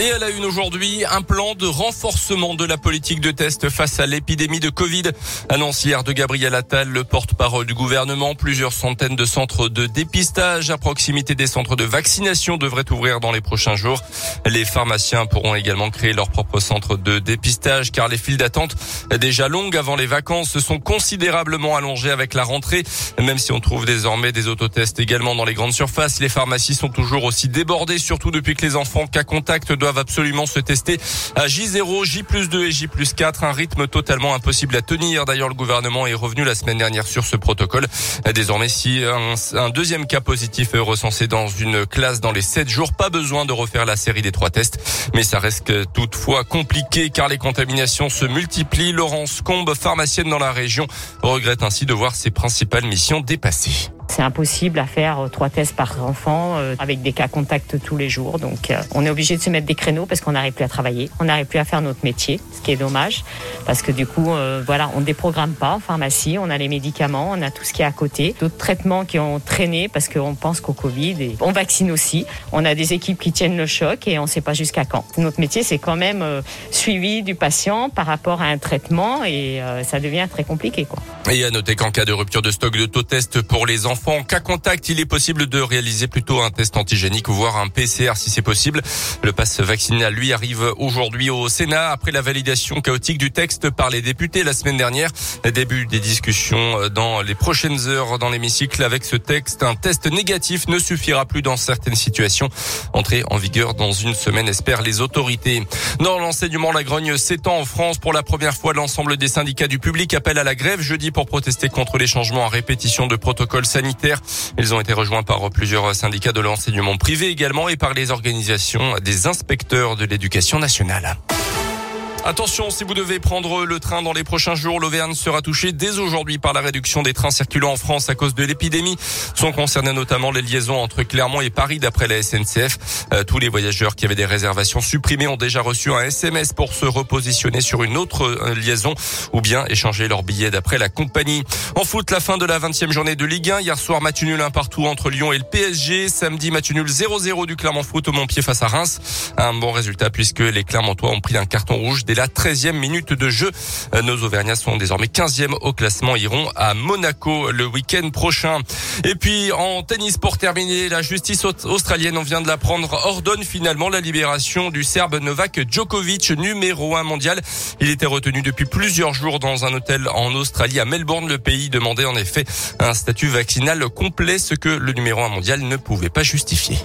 Et à la une aujourd'hui, un plan de renforcement de la politique de test face à l'épidémie de Covid. Annonce hier de Gabriel Attal, le porte-parole du gouvernement. Plusieurs centaines de centres de dépistage à proximité des centres de vaccination devraient ouvrir dans les prochains jours. Les pharmaciens pourront également créer leur propre centre de dépistage car les files d'attente déjà longues avant les vacances se sont considérablement allongées avec la rentrée. Même si on trouve désormais des autotests également dans les grandes surfaces, les pharmacies sont toujours aussi débordées, surtout depuis que les enfants cas contact doivent absolument se tester à J0, J 2 et J 4, un rythme totalement impossible à tenir. D'ailleurs, le gouvernement est revenu la semaine dernière sur ce protocole. Désormais, si un, deuxième cas positif est recensé dans une classe dans les 7 jours, pas besoin de refaire la série des trois tests. Mais ça reste toutefois compliqué car les contaminations se multiplient. Laurence Combe, pharmacienne dans la région, regrette ainsi de voir ses principales missions dépassées. C'est impossible à faire euh, trois tests par enfant euh, avec des cas contacts tous les jours. Donc euh, on est obligé de se mettre des créneaux parce qu'on n'arrive plus à travailler, on n'arrive plus à faire notre métier, ce qui est dommage parce que du coup voilà, on déprogramme pas en pharmacie, on a les médicaments, on a tout ce qui est à côté, d'autres traitements qui ont traîné parce qu'on pense qu'au Covid et on vaccine aussi. On a des équipes qui tiennent le choc et on ne sait pas jusqu'à quand. Notre métier c'est quand même suivi du patient par rapport à un traitement et ça devient très compliqué quoi. Et à noter qu'en cas de rupture de stock de taux test pour les enfants en cas contact, il est possible de réaliser plutôt un test antigénique, voire un PCR si c'est possible. Le pass vaccinal, lui, arrive aujourd'hui au Sénat après la validation chaotique du texte par les députés la semaine dernière. Début des discussions dans les prochaines heures dans l'hémicycle avec ce texte. Un test négatif ne suffira plus dans certaines situations. Entrée en vigueur dans une semaine, espèrent les autorités. Dans l'enseignement, la grogne s'étend en France pour la première fois. L'ensemble des syndicats du public appellent à la grève jeudi pour protester contre les changements en répétition de protocoles sanitaires ils ont été rejoints par plusieurs syndicats de l'enseignement privé également et par les organisations des inspecteurs de l'éducation nationale. Attention, si vous devez prendre le train dans les prochains jours, l'Auvergne sera touchée dès aujourd'hui par la réduction des trains circulant en France à cause de l'épidémie. Sont concernées notamment les liaisons entre Clermont et Paris d'après la SNCF. Euh, tous les voyageurs qui avaient des réservations supprimées ont déjà reçu un SMS pour se repositionner sur une autre euh, liaison ou bien échanger leur billet d'après la compagnie. En foot, la fin de la 20e journée de Ligue 1. Hier soir, match nul un partout entre Lyon et le PSG. Samedi, match nul 0-0 du Clermont Foot au Montpied face à Reims. Un bon résultat puisque les Clermontois ont pris un carton rouge dès la 13e minute de jeu. Euh, nos Auvergnats sont désormais 15e au classement, iront à Monaco le week-end prochain. Et puis en tennis pour terminer, la justice australienne, on vient de l'apprendre, ordonne finalement la libération du Serbe Novak Djokovic, numéro 1 mondial. Il était retenu depuis plusieurs jours dans un hôtel en Australie, à Melbourne. Le pays demandait en effet un statut vaccinal complet, ce que le numéro 1 mondial ne pouvait pas justifier.